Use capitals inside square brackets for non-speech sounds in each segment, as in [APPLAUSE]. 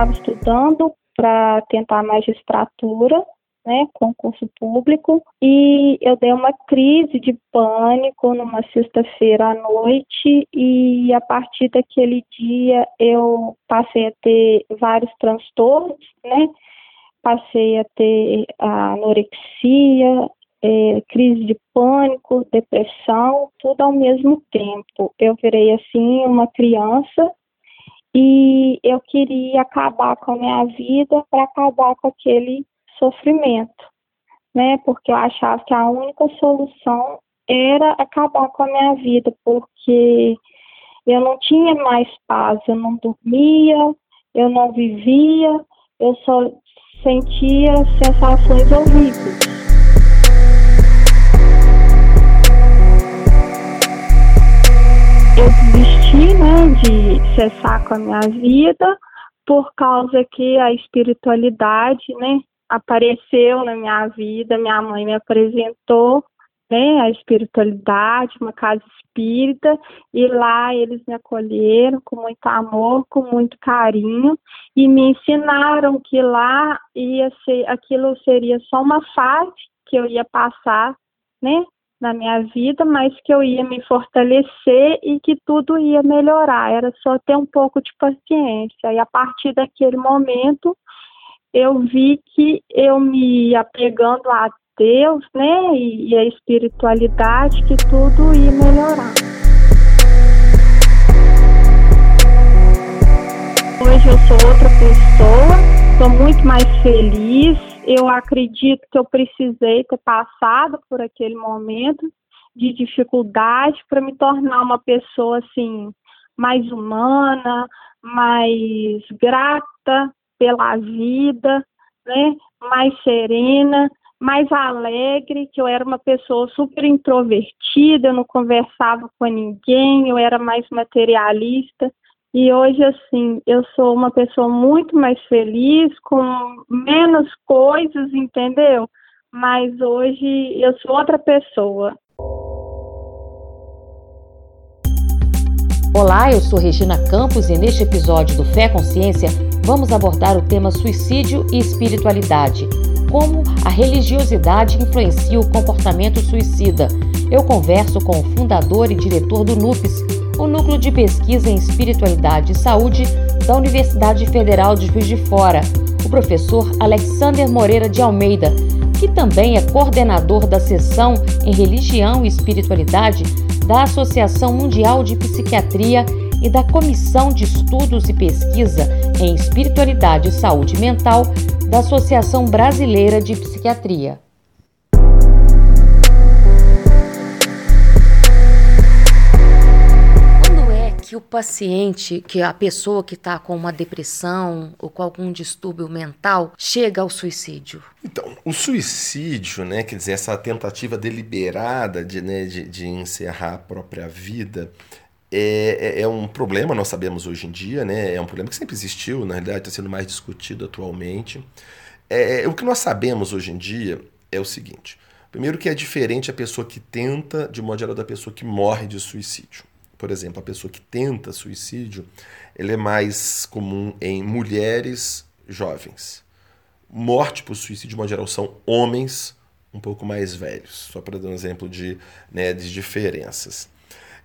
estava estudando para tentar magistratura, né, concurso público, e eu dei uma crise de pânico numa sexta-feira à noite e a partir daquele dia eu passei a ter vários transtornos, né? Passei a ter anorexia, é, crise de pânico, depressão, tudo ao mesmo tempo. Eu virei assim uma criança e eu queria acabar com a minha vida para acabar com aquele sofrimento, né? Porque eu achava que a única solução era acabar com a minha vida, porque eu não tinha mais paz, eu não dormia, eu não vivia, eu só sentia sensações horríveis. Desisti, né, de cessar com a minha vida por causa que a espiritualidade, né, apareceu na minha vida, minha mãe me apresentou né, a espiritualidade, uma casa espírita, e lá eles me acolheram com muito amor, com muito carinho, e me ensinaram que lá ia ser, aquilo seria só uma fase que eu ia passar, né, na minha vida, mas que eu ia me fortalecer e que tudo ia melhorar. Era só ter um pouco de paciência. E a partir daquele momento, eu vi que eu me apegando a Deus, né, e, a espiritualidade, que tudo ia melhorar. Hoje eu sou outra pessoa, sou muito mais feliz. Eu acredito que eu precisei ter passado por aquele momento de dificuldade para me tornar uma pessoa assim mais humana, mais grata, pela vida, né? Mais serena, mais alegre, que eu era uma pessoa super introvertida, eu não conversava com ninguém, eu era mais materialista. E hoje, assim, eu sou uma pessoa muito mais feliz, com menos coisas, entendeu? Mas hoje eu sou outra pessoa. Olá, eu sou Regina Campos e neste episódio do Fé Consciência vamos abordar o tema suicídio e espiritualidade. Como a religiosidade influencia o comportamento suicida. Eu converso com o fundador e diretor do NUPES, o Núcleo de Pesquisa em Espiritualidade e Saúde da Universidade Federal de Juiz de Fora, o professor Alexander Moreira de Almeida, que também é coordenador da seção em Religião e Espiritualidade da Associação Mundial de Psiquiatria e da Comissão de Estudos e Pesquisa em Espiritualidade e Saúde Mental da Associação Brasileira de Psiquiatria. Que o paciente, que a pessoa que está com uma depressão ou com algum distúrbio mental, chega ao suicídio? Então, o suicídio, né, quer dizer, essa tentativa deliberada de, né, de, de encerrar a própria vida, é, é, é, um problema, nós sabemos hoje em dia, né? É um problema que sempre existiu, na realidade está sendo mais discutido atualmente. É, é, o que nós sabemos hoje em dia é o seguinte: primeiro, que é diferente a pessoa que tenta, de modo geral, da pessoa que morre de suicídio por exemplo, a pessoa que tenta suicídio, ele é mais comum em mulheres jovens. Morte por suicídio, de modo geral, são homens um pouco mais velhos, só para dar um exemplo de, né, de diferenças.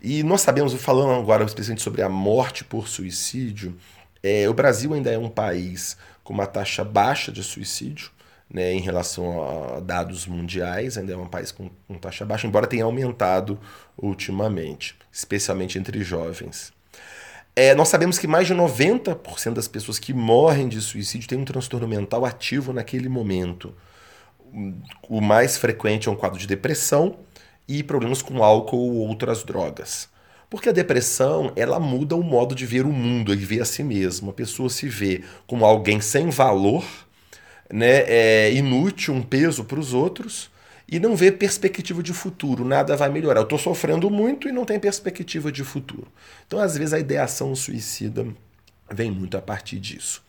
E nós sabemos, falando agora especialmente sobre a morte por suicídio, é, o Brasil ainda é um país com uma taxa baixa de suicídio, né, em relação a dados mundiais, ainda é um país com, com taxa baixa, embora tenha aumentado ultimamente, especialmente entre jovens. É, nós sabemos que mais de 90% das pessoas que morrem de suicídio têm um transtorno mental ativo naquele momento. O mais frequente é um quadro de depressão e problemas com álcool ou outras drogas. Porque a depressão, ela muda o modo de ver o mundo e ver a si mesmo. A pessoa se vê como alguém sem valor, né, é inútil, um peso para os outros e não vê perspectiva de futuro, nada vai melhorar. Eu estou sofrendo muito e não tem perspectiva de futuro. Então, às vezes, a ideação suicida vem muito a partir disso.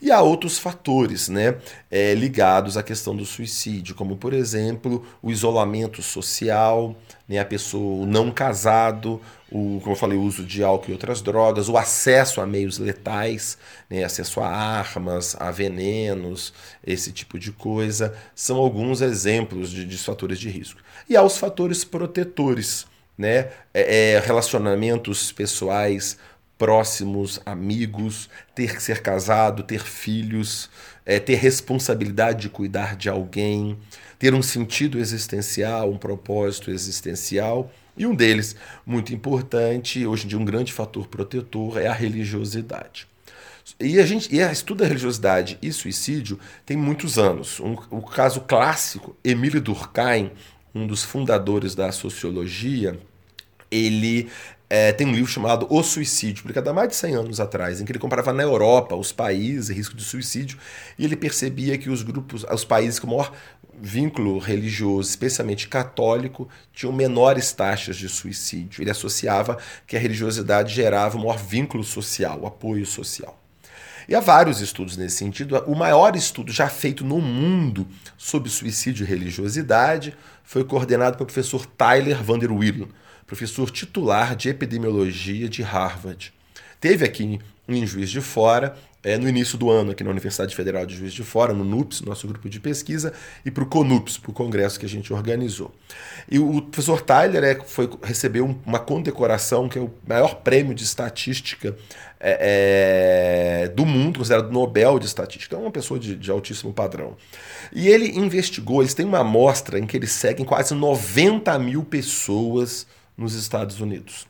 E há outros fatores né, é, ligados à questão do suicídio, como, por exemplo, o isolamento social, né, a pessoa não casado, o, como eu falei, o uso de álcool e outras drogas, o acesso a meios letais, né, acesso a armas, a venenos, esse tipo de coisa, são alguns exemplos de, de fatores de risco. E há os fatores protetores, né, é, é, relacionamentos pessoais próximos, amigos, ter que ser casado, ter filhos, é, ter responsabilidade de cuidar de alguém, ter um sentido existencial, um propósito existencial. E um deles, muito importante, hoje em dia um grande fator protetor, é a religiosidade. E a gente e a estudo da religiosidade e suicídio tem muitos anos. Um, o caso clássico, Emile Durkheim, um dos fundadores da sociologia, ele é, tem um livro chamado O Suicídio, publicado há mais de 100 anos atrás, em que ele comparava na Europa os países risco de suicídio, e ele percebia que os grupos, os países com maior vínculo religioso, especialmente católico, tinham menores taxas de suicídio. Ele associava que a religiosidade gerava um maior vínculo social, apoio social. E há vários estudos nesse sentido. O maior estudo já feito no mundo sobre suicídio e religiosidade foi coordenado pelo professor Tyler Van der Wielen, professor titular de epidemiologia de Harvard. Teve aqui em Juiz de Fora, é, no início do ano, aqui na Universidade Federal de Juiz de Fora, no NUPS, nosso grupo de pesquisa, e para o CONUPS, para o congresso que a gente organizou. E o professor Tyler é, foi, recebeu uma condecoração, que é o maior prêmio de estatística é, é, do mundo, considerado Nobel de Estatística. É uma pessoa de, de altíssimo padrão. E ele investigou, eles têm uma amostra em que eles seguem quase 90 mil pessoas nos Estados Unidos.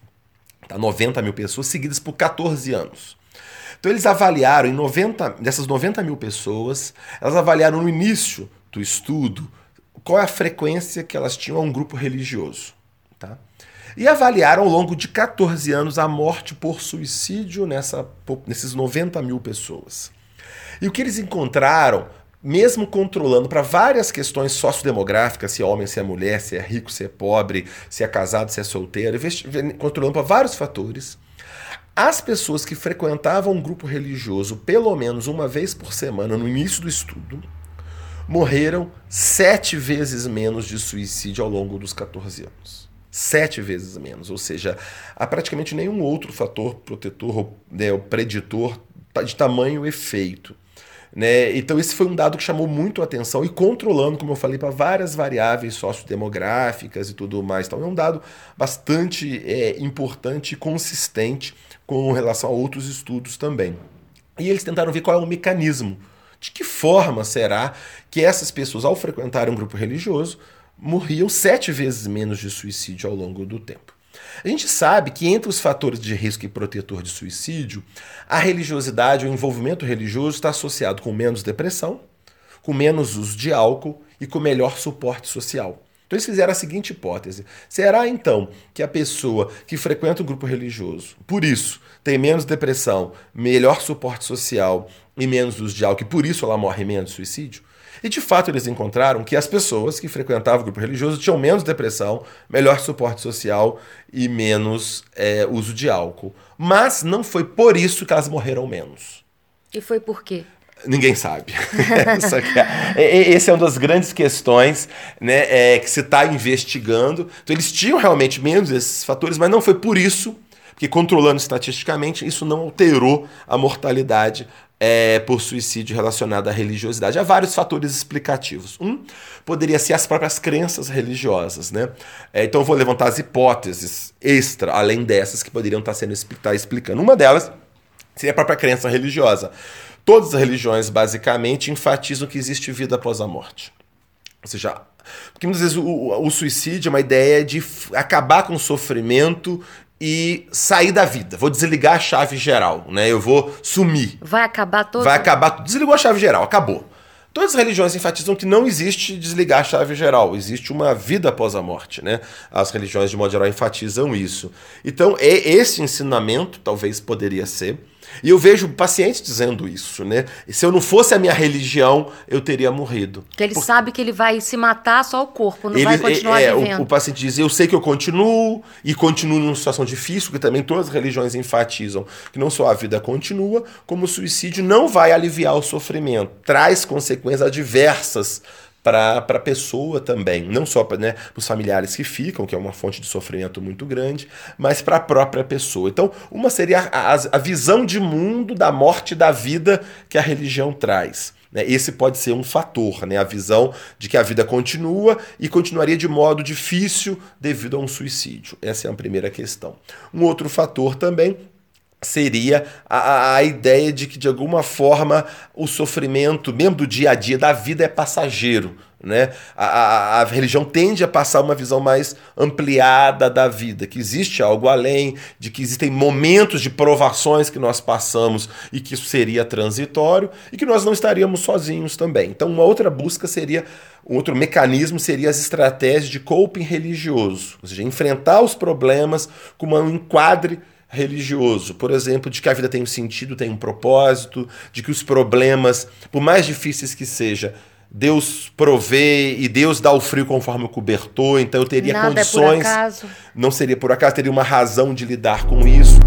Tá? 90 mil pessoas seguidas por 14 anos. Então eles avaliaram, em 90, dessas 90 mil pessoas, elas avaliaram no início do estudo qual é a frequência que elas tinham a um grupo religioso. Tá? E avaliaram ao longo de 14 anos a morte por suicídio nessa, nesses 90 mil pessoas. E o que eles encontraram mesmo controlando para várias questões sociodemográficas, se é homem, se é mulher, se é rico, se é pobre, se é casado, se é solteiro, controlando para vários fatores, as pessoas que frequentavam um grupo religioso pelo menos uma vez por semana no início do estudo morreram sete vezes menos de suicídio ao longo dos 14 anos. Sete vezes menos, ou seja, há praticamente nenhum outro fator protetor né, ou preditor de tamanho efeito. Né? Então, esse foi um dado que chamou muito a atenção e controlando, como eu falei, para várias variáveis sociodemográficas e tudo mais. Então, é um dado bastante é, importante e consistente com relação a outros estudos também. E eles tentaram ver qual é o mecanismo. De que forma será que essas pessoas, ao frequentarem um grupo religioso, morriam sete vezes menos de suicídio ao longo do tempo? A gente sabe que entre os fatores de risco e protetor de suicídio, a religiosidade, o envolvimento religioso está associado com menos depressão, com menos uso de álcool e com melhor suporte social. Então eles fizeram a seguinte hipótese: será então que a pessoa que frequenta o grupo religioso, por isso, tem menos depressão, melhor suporte social e menos uso de álcool, e por isso ela morre menos suicídio? E de fato eles encontraram que as pessoas que frequentavam o grupo religioso tinham menos depressão, melhor suporte social e menos é, uso de álcool. Mas não foi por isso que elas morreram menos. E foi por quê? Ninguém sabe. [LAUGHS] É, é, esse é uma das grandes questões né, é, que se está investigando. Então, eles tinham realmente menos esses fatores, mas não foi por isso, porque controlando estatisticamente, isso não alterou a mortalidade é, por suicídio relacionado à religiosidade. Há vários fatores explicativos. Um poderia ser as próprias crenças religiosas. Né? É, então vou levantar as hipóteses extra, além dessas que poderiam estar sendo tá explicando. Uma delas seria a própria crença religiosa. Todas as religiões basicamente enfatizam que existe vida após a morte. Ou seja, porque muitas vezes o, o suicídio é uma ideia de acabar com o sofrimento e sair da vida. Vou desligar a chave geral, né? Eu vou sumir. Vai acabar todo. Vai acabar. Desligou a chave geral, acabou. Todas as religiões enfatizam que não existe desligar a chave geral, existe uma vida após a morte, né? As religiões de modo geral enfatizam isso. Então, é esse ensinamento talvez poderia ser E eu vejo pacientes dizendo isso, né? Se eu não fosse a minha religião, eu teria morrido. Que ele Por... sabe que ele vai se matar só o corpo, não ele, vai continuar é, vivendo. O, o, paciente diz, eu sei que eu continuo e continuo numa situação difícil, que também todas as religiões enfatizam que não só a vida continua, como o suicídio não vai aliviar o sofrimento, traz consequências adversas para a pessoa também, não só para né, os familiares que ficam, que é uma fonte de sofrimento muito grande, mas para a própria pessoa. Então, uma seria a, a visão de mundo da morte e da vida que a religião traz. Né? Esse pode ser um fator, né? a visão de que a vida continua e continuaria de modo difícil devido a um suicídio. Essa é a primeira questão. Um outro fator também seria a, a ideia de que, de alguma forma, o sofrimento, mesmo do dia a dia da vida, é passageiro. Né? A, a, a, religião tende a passar uma visão mais ampliada da vida, que existe algo além, de que existem momentos de provações que nós passamos e que isso seria transitório e que nós não estaríamos sozinhos também. Então, uma outra busca seria, um outro mecanismo seria as estratégias de coping religioso, ou seja, enfrentar os problemas com um enquadre religioso, por exemplo, de que a vida tem um sentido, tem um propósito, de que os problemas, por mais difíceis que seja, Deus provê e Deus dá o frio conforme o cobertor, então eu teria Nada condições. É não seria por acaso, teria uma razão de lidar com isso.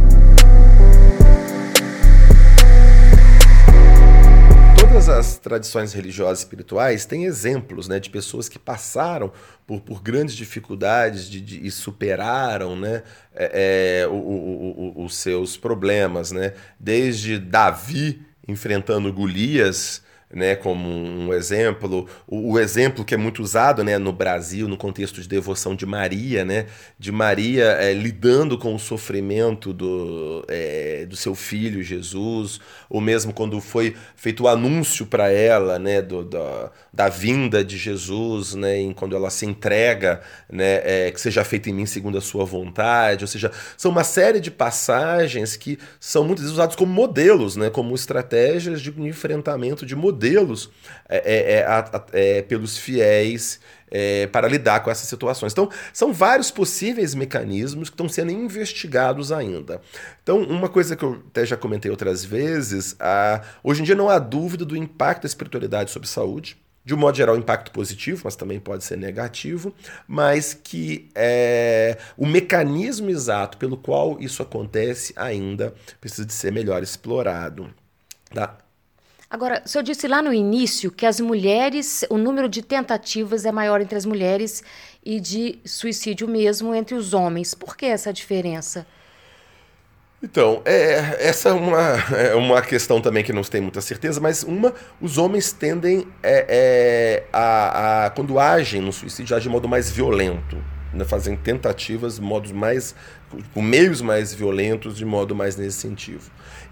Todas as tradições religiosas e espirituais têm exemplos né, de pessoas que passaram por, por grandes dificuldades de, de, e superaram né, é, é, o, o, o, os seus problemas. Né? Desde Davi enfrentando Golias né, como um exemplo, o, o, exemplo que é muito usado né, no Brasil, no contexto de devoção de Maria, né, de Maria é, lidando com o sofrimento do, é, do seu filho Jesus, ou mesmo quando foi feito o anúncio para ela né, do, da, da vinda de Jesus, né, em, quando ela se entrega, né, é, que seja feito em mim segundo a sua vontade, ou seja, são uma série de passagens que são muitas vezes usados como modelos, né, como estratégias de enfrentamento de modelos modelos é, é, é, é, pelos fiéis é, para lidar com essas situações. Então, são vários possíveis mecanismos que estão sendo investigados ainda. Então, uma coisa que eu até já comentei outras vezes, a, hoje em dia não há dúvida do impacto da espiritualidade sobre saúde. De um modo geral, impacto positivo, mas também pode ser negativo, mas que é, o mecanismo exato pelo qual isso acontece ainda precisa de ser melhor explorado. Tá? Agora, o senhor disse lá no início que as mulheres, o número de tentativas é maior entre as mulheres e de suicídio mesmo entre os homens. Por que essa diferença? Então, é, essa é uma, é uma questão também que não se tem muita certeza, mas uma, os homens tendem é, é, a, a, quando agem no suicídio, agem de modo mais violento, né, fazem tentativas modos mais, com meios mais violentos, de modo mais nesse sentido.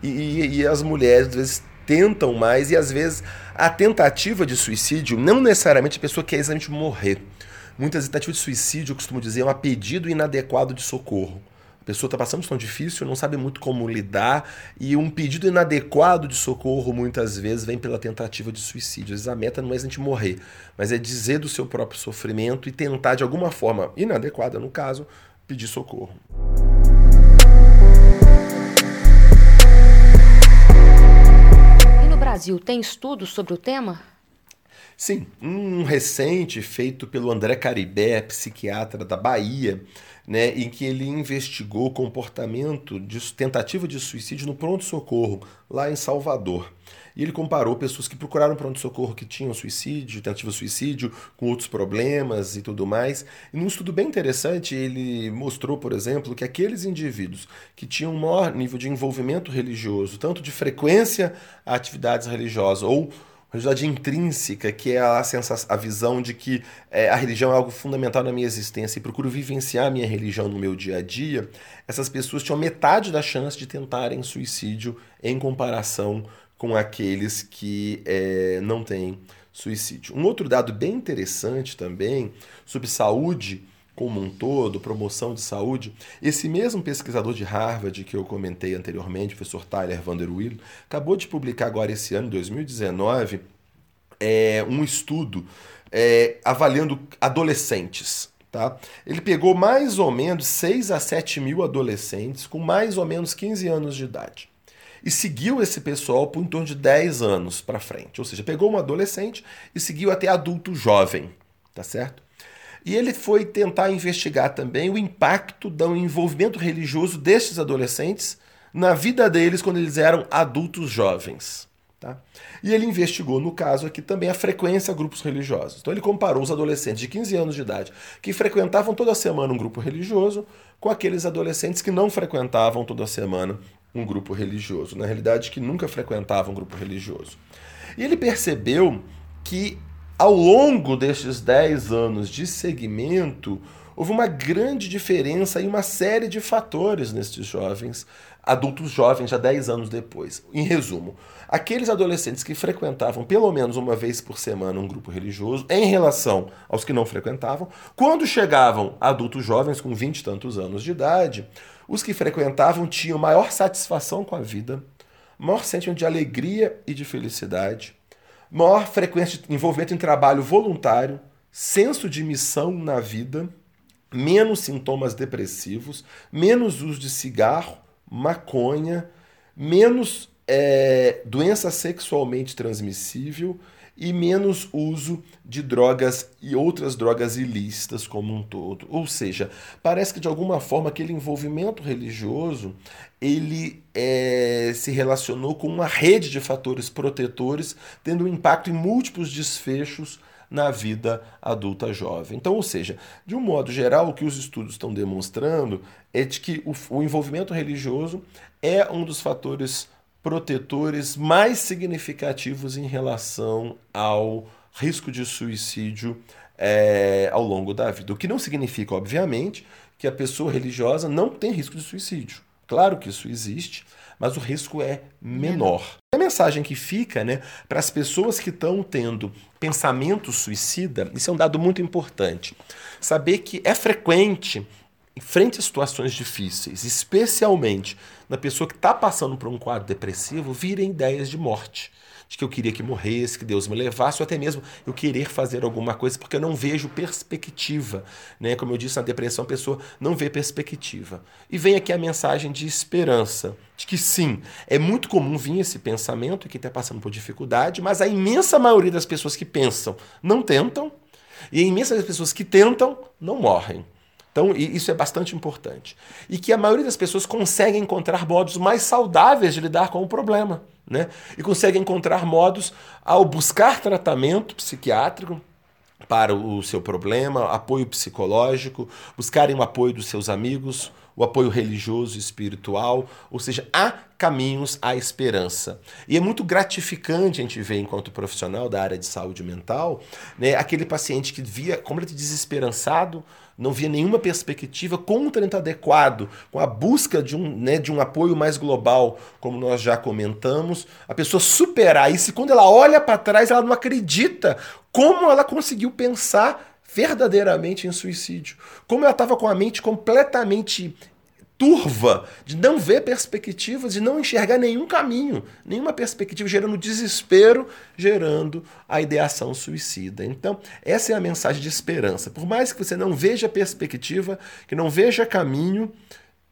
E, e, e as mulheres, às vezes, tentam mais e às vezes a tentativa de suicídio não necessariamente a pessoa quer exatamente morrer. Muitas tentativas de suicídio, eu costumo dizer, é um pedido inadequado de socorro. A pessoa está passando uma situação difícil, não sabe muito como lidar, e um pedido inadequado de socorro muitas vezes vem pela tentativa de suicídio. Às vezes a meta não é a gente morrer, mas é dizer do seu próprio sofrimento e tentar, de alguma forma inadequada, no caso, pedir socorro. Brasil tem estudos sobre o tema? Sim, um recente feito pelo André Caribé, psiquiatra da Bahia, né, em que ele investigou o comportamento de tentativa de suicídio no pronto-socorro, lá em Salvador. E ele comparou pessoas que procuraram pronto-socorro que tinham suicídio, tentativa de suicídio, com outros problemas e tudo mais. E num estudo bem interessante, ele mostrou, por exemplo, que aqueles indivíduos que tinham um maior nível de envolvimento religioso, tanto de frequência a atividades religiosas ou religiosidade intrínseca, que é a, sensação, a visão de que é, a religião é algo fundamental na minha existência e procuro vivenciar a minha religião no meu dia a dia, essas pessoas tinham metade da chance de tentarem suicídio em comparação com aqueles que é, não têm suicídio. Um outro dado bem interessante também sobre saúde como um todo, promoção de saúde, esse mesmo pesquisador de Harvard que eu comentei anteriormente, o professor Tyler Vanderwill, acabou de publicar agora esse ano, 2019, é, um estudo é, avaliando adolescentes. Tá? Ele pegou mais ou menos 6 a 7 mil adolescentes com mais ou menos 15 anos de idade. e seguiu esse pessoal por em torno de 10 anos para frente. Ou seja, pegou um adolescente e seguiu até adulto jovem, tá certo? E ele foi tentar investigar também o impacto do envolvimento religioso destes adolescentes na vida deles quando eles eram adultos jovens. Tá? E ele investigou, no caso aqui, também a frequência a grupos religiosos. Então ele comparou os adolescentes de 15 anos de idade que frequentavam toda semana um grupo religioso com aqueles adolescentes que não frequentavam toda semana um grupo religioso. Na realidade, que nunca frequentavam um grupo religioso. E ele percebeu que ao longo destes 10 anos de segmento, houve uma grande diferença em uma série de fatores nestes jovens, adultos jovens, já 10 anos depois. Em resumo, aqueles adolescentes que frequentavam pelo menos uma vez por semana um grupo religioso, em relação aos que não frequentavam, quando chegavam adultos jovens com 20 e tantos anos de idade, os que frequentavam tinham maior satisfação com a vida, maior sentimento de alegria e de felicidade, maior frequência de envolvimento em trabalho voluntário, senso de missão na vida menos sintomas depressivos, menos uso de cigarro, maconha, menos é, doença sexualmente transmissível e menos uso de drogas e outras drogas ilícitas como um todo. Ou seja, parece que de alguma forma aquele envolvimento religioso ele é, se relacionou com uma rede de fatores protetores, tendo um impacto em múltiplos desfechos na vida adulta jovem. Então, ou seja, de um modo geral, o que os estudos estão demonstrando é de que o, o envolvimento religioso é um dos fatores protetores mais significativos em relação ao risco de suicídio é, ao longo da vida. O que não significa, obviamente, que a pessoa religiosa não tem risco de suicídio. Claro que isso existe, mas o risco é menor. A mensagem que fica né, para as pessoas que estão tendo pensamento suicida, isso é um dado muito importante. Saber que é frequente, em frente a situações difíceis, especialmente na pessoa que está passando por um quadro depressivo, virem ideias de morte de que eu queria que morresse, que Deus me levasse, ou até mesmo eu querer fazer alguma coisa, porque eu não vejo perspectiva. Né? Como eu disse, na depressão a pessoa não vê perspectiva. E vem aqui a mensagem de esperança, de que sim, é muito comum vir esse pensamento que está passando por dificuldade, mas a imensa maioria das pessoas que pensam não tentam, e a imensa das pessoas que tentam não morrem. Então, isso é bastante importante. E que a maioria das pessoas consegue encontrar modos mais saudáveis de lidar com o problema. Né? E consegue encontrar modos ao buscar tratamento psiquiátrico para o seu problema, apoio psicológico, buscarem o apoio dos seus amigos, o apoio religioso e espiritual, ou seja, há caminhos à esperança. E é muito gratificante a gente ver, enquanto profissional da área de saúde mental, né, aquele paciente que via completamente desesperançado, não via nenhuma perspectiva com um tratamento adequado, com a busca de um, né, de um apoio mais global, como nós já comentamos, a pessoa superar isso e quando ela olha para trás, ela não acredita como ela conseguiu pensar verdadeiramente em suicídio. Como ela estava com a mente completamente turva, de não ver perspectivas, de não enxergar nenhum caminho, nenhuma perspectiva, gerando desespero, gerando a ideação suicida. Então, essa é a mensagem de esperança. Por mais que você não veja perspectiva, que não veja caminho,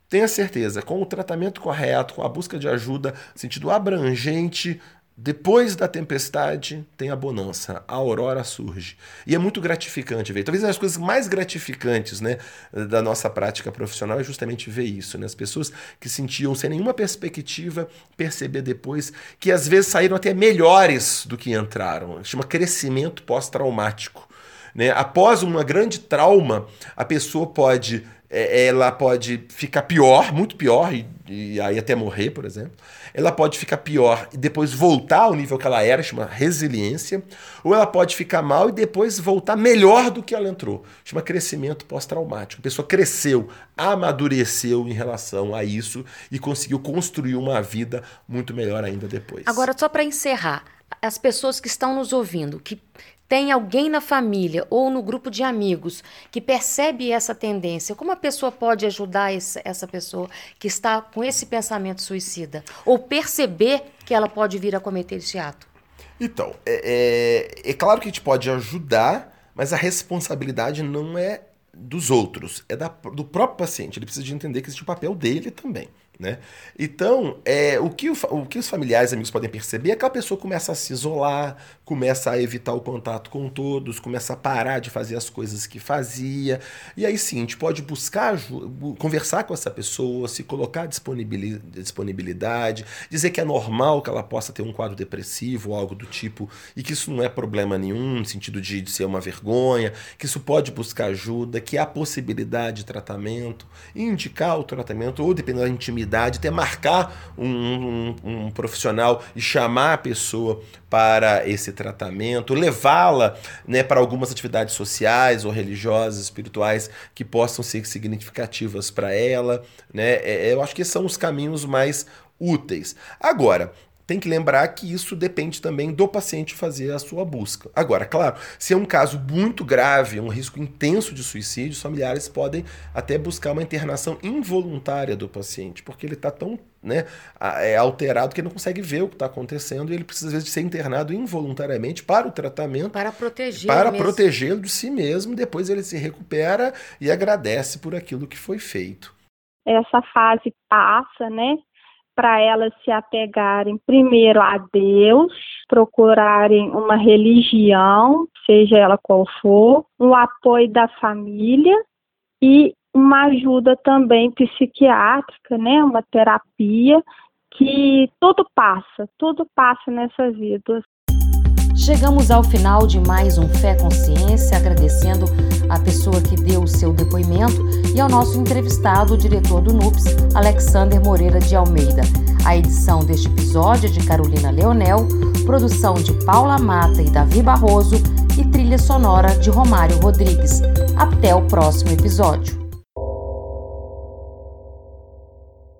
tenha certeza, com o tratamento correto, com a busca de ajuda, sentido abrangente, depois da tempestade tem a bonança, a aurora surge. E é muito gratificante ver. Talvez uma das coisas mais gratificantes né, da nossa prática profissional é justamente ver isso. Né? As pessoas que sentiam sem nenhuma perspectiva perceber depois que às vezes saíram até melhores do que entraram. Chama crescimento pós-traumático. Né? Após uma grande trauma, a pessoa pode ela pode ficar pior, muito pior, e, e, aí até morrer, por exemplo. Ela pode ficar pior e depois voltar ao nível que ela era, chama resiliência. Ou ela pode ficar mal e depois voltar melhor do que ela entrou, chama crescimento pós-traumático. A pessoa cresceu, amadureceu em relação a isso e conseguiu construir uma vida muito melhor ainda depois. Agora, só para encerrar, as pessoas que estão nos ouvindo, que tem alguém na família ou no grupo de amigos que percebe essa tendência, como a pessoa pode ajudar essa pessoa que está com esse pensamento suicida? Ou perceber que ela pode vir a cometer esse ato? Então, é, é, é claro que a gente pode ajudar, mas a responsabilidade não é dos outros, é da, do próprio paciente. Ele precisa de entender que existe o papel dele também. Né? Então, é, o, que o, o que os familiares e amigos podem perceber é que a pessoa começa a se isolar, começa a evitar o contato com todos, começa a parar de fazer as coisas que fazia. E aí sim, a gente pode buscar, conversar com essa pessoa, se colocar à disponibilidade, dizer que é normal que ela possa ter um quadro depressivo ou algo do tipo, e que isso não é problema nenhum, no sentido de, de ser uma vergonha, que isso pode buscar ajuda, que há possibilidade de tratamento, indicar o tratamento, ou dependendo da intimidade oportunidade, até marcar um, um, um profissional e chamar a pessoa para esse tratamento, levá-la né, para algumas atividades sociais ou religiosas, espirituais que possam ser significativas para ela. Né? É, eu acho que são os caminhos mais úteis. Agora, tem que lembrar que isso depende também do paciente fazer a sua busca. Agora, claro, se é um caso muito grave, um risco intenso de suicídio, os familiares podem até buscar uma internação involuntária do paciente, porque ele está tão né, é alterado que ele não consegue ver o que está acontecendo e ele precisa, às vezes, de ser internado involuntariamente para o tratamento. Para proteger. Para protegê-lo de si mesmo. Depois ele se recupera e agradece por aquilo que foi feito. Essa fase passa, né? Para elas se apegarem primeiro a Deus, procurarem uma religião, seja ela qual for, o apoio da família e uma ajuda também psiquiátrica, né, uma terapia que tudo passa, tudo passa nessa vida. Chegamos ao final de mais um Fé Consciência, agradecendo a pessoa que deu o seu depoimento e ao nosso entrevistado, o diretor do NUPS, Alexander Moreira de Almeida. A edição deste episódio é de Carolina Leonel, produção de Paula Mata e Davi Barroso e trilha sonora de Romário Rodrigues. Até o próximo episódio.